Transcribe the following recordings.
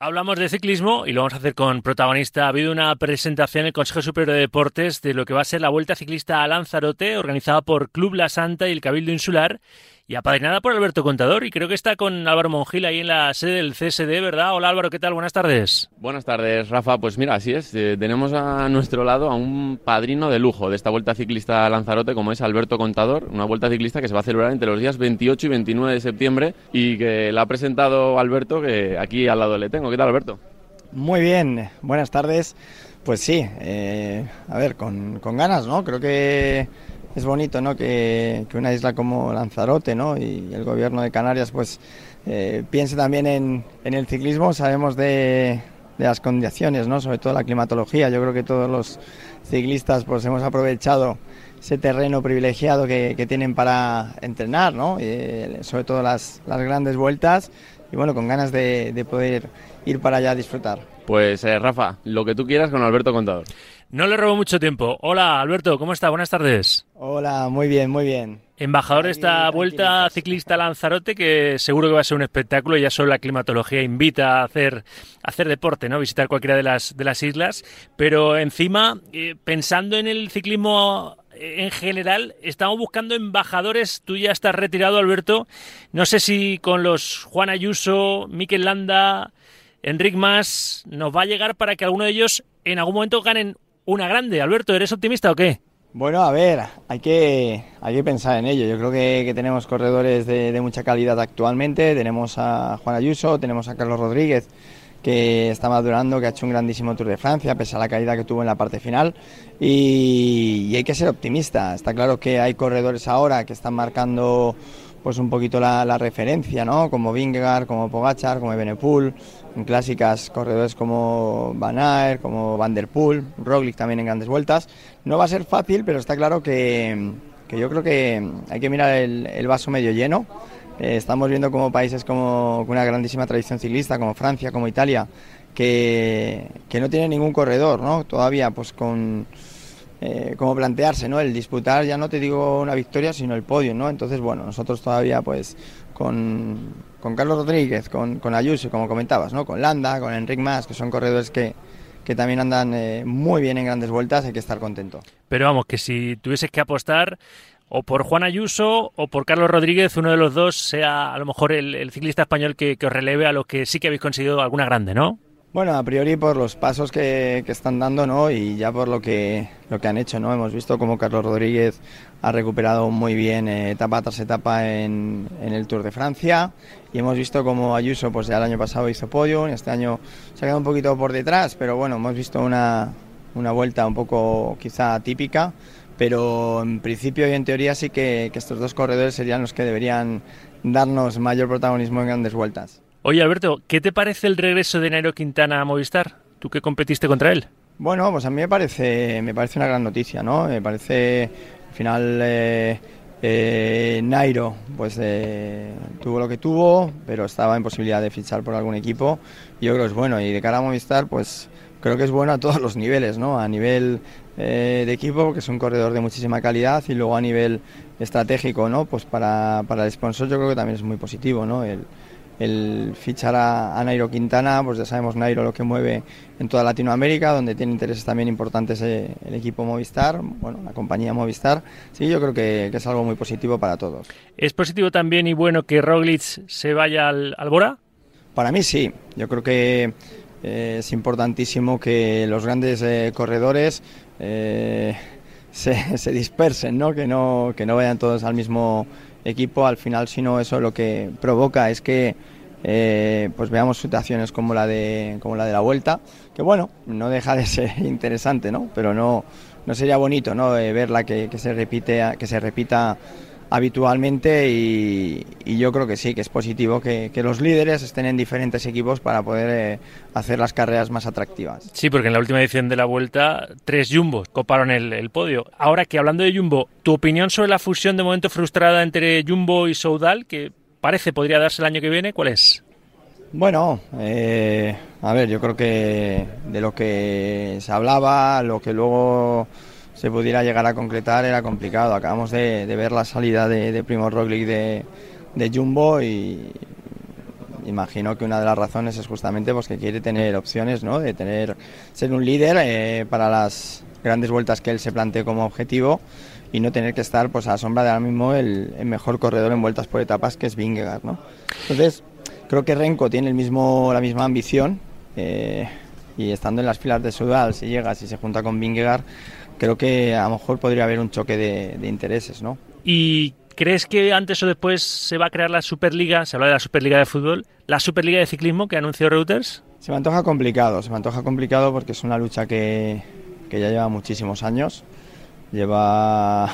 Hablamos de ciclismo y lo vamos a hacer con protagonista. Ha habido una presentación en el Consejo Superior de Deportes de lo que va a ser la Vuelta Ciclista a Lanzarote, organizada por Club La Santa y el Cabildo Insular y apadrinada por Alberto Contador. Y creo que está con Álvaro Mongil ahí en la sede del CSD, ¿verdad? Hola Álvaro, ¿qué tal? Buenas tardes. Buenas tardes, Rafa. Pues mira, así es. Eh, tenemos a nuestro lado a un padrino de lujo de esta Vuelta Ciclista a Lanzarote, como es Alberto Contador. Una Vuelta Ciclista que se va a celebrar entre los días 28 y 29 de septiembre y que la ha presentado Alberto, que aquí al lado le tengo. ¿Qué tal, Alberto? Muy bien, buenas tardes. Pues sí, eh, a ver, con, con ganas, ¿no? Creo que es bonito ¿no? que, una isla como Lanzarote ¿no? y el gobierno de Canarias pues eh, piense también en, el ciclismo. Sabemos de, las condiciones, ¿no? sobre todo la climatología. Yo creo que todos los ciclistas pues hemos aprovechado ese terreno privilegiado que, tienen para entrenar, ¿no? Eh, sobre todo las, las, grandes vueltas y bueno, con ganas de, poder ir para allá a disfrutar. Pues eh, Rafa, lo que tú quieras con Alberto Contador. No le robo mucho tiempo. Hola, Alberto, ¿cómo está? Buenas tardes. Hola, muy bien, muy bien. Embajador de esta vuelta ciclista Lanzarote, que seguro que va a ser un espectáculo, ya solo la climatología invita a hacer, hacer deporte, ¿no? Visitar cualquiera de las, de las islas. Pero encima, eh, pensando en el ciclismo en general, estamos buscando embajadores. Tú ya estás retirado, Alberto. No sé si con los Juan Ayuso, Miquel Landa, Enric Mas, nos va a llegar para que alguno de ellos en algún momento ganen una grande. Alberto, ¿eres optimista o qué? Bueno, a ver, hay que, hay que pensar en ello. Yo creo que, tenemos corredores de, mucha calidad actualmente. Tenemos a Juan Ayuso, tenemos a Carlos Rodríguez, que está madurando, que ha hecho un grandísimo Tour de Francia, pese a la caída que tuvo en la parte final. Y, y hay que ser optimista. Está claro que hay corredores ahora que están marcando pues un poquito la, referencia, ¿no? Como Vingegaard, como Pogachar, como Benepool, en clásicas corredores como Van Aert, como Van der Poel, Roglic también en grandes vueltas. No va a ser fácil, pero está claro que, yo creo que hay que mirar el, vaso medio lleno. Eh, estamos viendo como países como, con una grandísima tradición ciclista, como Francia, como Italia, que, que no tienen ningún corredor, ¿no? Todavía, pues con eh, como plantearse, ¿no? El disputar, ya no te digo una victoria, sino el podio, ¿no? Entonces, bueno, nosotros todavía, pues, con, Carlos Rodríguez, con, con, Ayuso, como comentabas, ¿no? Con Landa, con Enric Mas, que son corredores que, que también andan eh, muy bien en grandes vueltas, hay que estar contento. Pero vamos, que si tuvieses que apostar o por Juan Ayuso o por Carlos Rodríguez, uno de los dos sea a lo mejor el, ciclista español que, que os releve a los que sí que habéis conseguido alguna grande, ¿no? Bueno, a priori por los pasos que, están dando, ¿no? Y ya por lo que, lo que han hecho, ¿no? Hemos visto cómo Carlos Rodríguez ha recuperado muy bien eh, etapa tras etapa en, el Tour de Francia y hemos visto cómo Ayuso, pues ya el año pasado hizo podio, este año se ha quedado un poquito por detrás, pero bueno, hemos visto una, una vuelta un poco quizá atípica, pero en principio y en teoría sí que, que estos dos corredores serían los que deberían darnos mayor protagonismo en grandes vueltas. Oye, Alberto, ¿qué te parece el regreso de Nairo Quintana a Movistar? ¿Tú que competiste contra él? Bueno, pues a mí me parece, me parece una gran noticia, ¿no? Me parece, al final, eh, eh, Nairo, pues eh, tuvo lo que tuvo, pero estaba en posibilidad de fichar por algún equipo. Yo creo que es bueno. Y de cara a Movistar, pues creo que es bueno a todos los niveles, ¿no? A nivel de equipo, que es un corredor de muchísima calidad, y luego a nivel estratégico, ¿no? Pues para, para el sponsor yo creo que también es muy positivo, ¿no? El, el fichar a, Nairo Quintana, pues ya sabemos Nairo lo que mueve en toda Latinoamérica, donde tiene intereses también importantes eh, el equipo Movistar, bueno, la compañía Movistar. Sí, yo creo que, es algo muy positivo para todos. ¿Es positivo también y bueno que Roglic se vaya al, Bora? Para mí sí, yo creo que eh, es importantísimo que los grandes eh, corredores se, se, dispersen, ¿no? Que, no, que no vayan todos al mismo equipo, al final, si no, eso lo que provoca es que eh, pues veamos situaciones como la de como la de la vuelta, que bueno, no deja de ser interesante, ¿no? Pero no, no sería bonito, ¿no? verla que, que se repite, que se repita habitualmente y, yo creo que sí, que es positivo que, los líderes estén en diferentes equipos para poder eh, hacer las carreras más atractivas. Sí, porque en la última edición de la Vuelta tres Jumbos coparon el, podio. Ahora que hablando de Jumbo, ¿tu opinión sobre la fusión de momento frustrada entre Jumbo y Soudal, que parece podría darse el año que viene, cuál es? Bueno, eh, a ver, yo creo que de lo que se hablaba, lo que luego se pudiera llegar a concretar era complicado. Acabamos de, ver la salida de, Primo Roglic de, Jumbo y, imagino que una de las razones es justamente pues, que quiere tener opciones, ¿no? de tener, ser un líder eh, para las grandes vueltas que él se plantee como objetivo y no tener que estar pues, a la sombra de ahora mismo el, mejor corredor en vueltas por etapas que es Vingegaard. ¿no? Entonces, creo que Renko tiene el mismo, la misma ambición eh, y estando en las filas de Sudal, si llega, si se junta con Vingegaard, creo que a lo mejor podría haber un choque de, de intereses. ¿no? ¿Y crees que antes o después se va a crear la Superliga, se habla de la Superliga de fútbol, la Superliga de ciclismo que anunció Reuters? Se me antoja complicado, se me antoja complicado porque es una lucha que, que ya lleva muchísimos años, lleva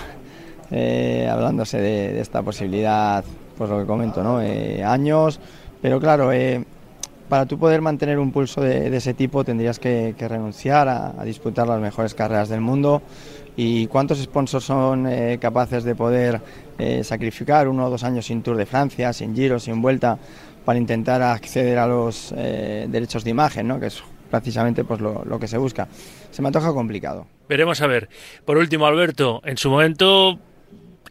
eh, hablándose de, esta posibilidad, pues lo que comento, ¿no? Eh, años, pero claro, eh, para tú poder mantener un pulso de, ese tipo tendrías que, renunciar a, disputar las mejores carreras del mundo. ¿Y cuántos sponsors son capaces de poder sacrificar uno o dos años sin Tour de Francia, sin Giro, sin Vuelta, para intentar acceder a los derechos de imagen, ¿no? que es precisamente pues, lo, lo que se busca? Se me antoja complicado. Veremos a ver. Por último, Alberto, en su momento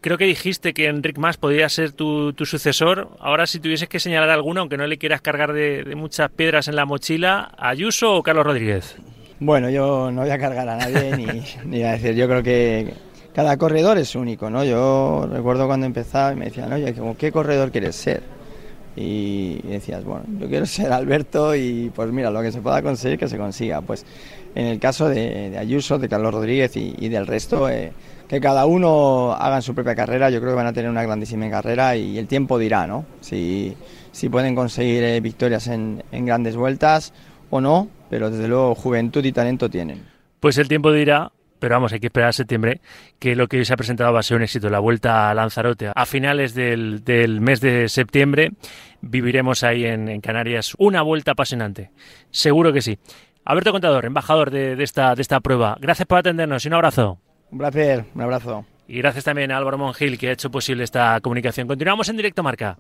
creo que dijiste que Enric Mas podría ser tu, sucesor. Ahora, si tuvieses que señalar alguno, aunque no le quieras cargar de, muchas piedras en la mochila, ¿Ayuso o Carlos Rodríguez? Bueno, yo no voy a cargar a nadie ni, a decir. Yo creo que cada corredor es único, ¿no? Yo recuerdo cuando empezaba y me decían, oye, ¿qué corredor quieres ser? Y decías, bueno, yo quiero ser Alberto y pues mira, lo que se pueda conseguir, que se consiga. Pues en el caso de, Ayuso, de Carlos Rodríguez y, del resto, eh, que cada uno haga su propia carrera, yo creo que van a tener una grandísima carrera y el tiempo dirá, ¿no? Si, si pueden conseguir eh, victorias en, en grandes vueltas o no, pero desde luego juventud y talento tienen. Pues el tiempo dirá, pero vamos, hay que esperar a septiembre, que lo que hoy se ha presentado va a ser un éxito. La vuelta a Lanzarote a finales del, del mes de septiembre viviremos ahí en, Canarias una vuelta apasionante. Seguro que sí. Alberto Contador, embajador de, de, esta, de esta prueba, gracias por atendernos y un abrazo. Un placer, un abrazo. Y gracias también a Álvaro Mongil que ha hecho posible esta comunicación. Continuamos en directo, Marca.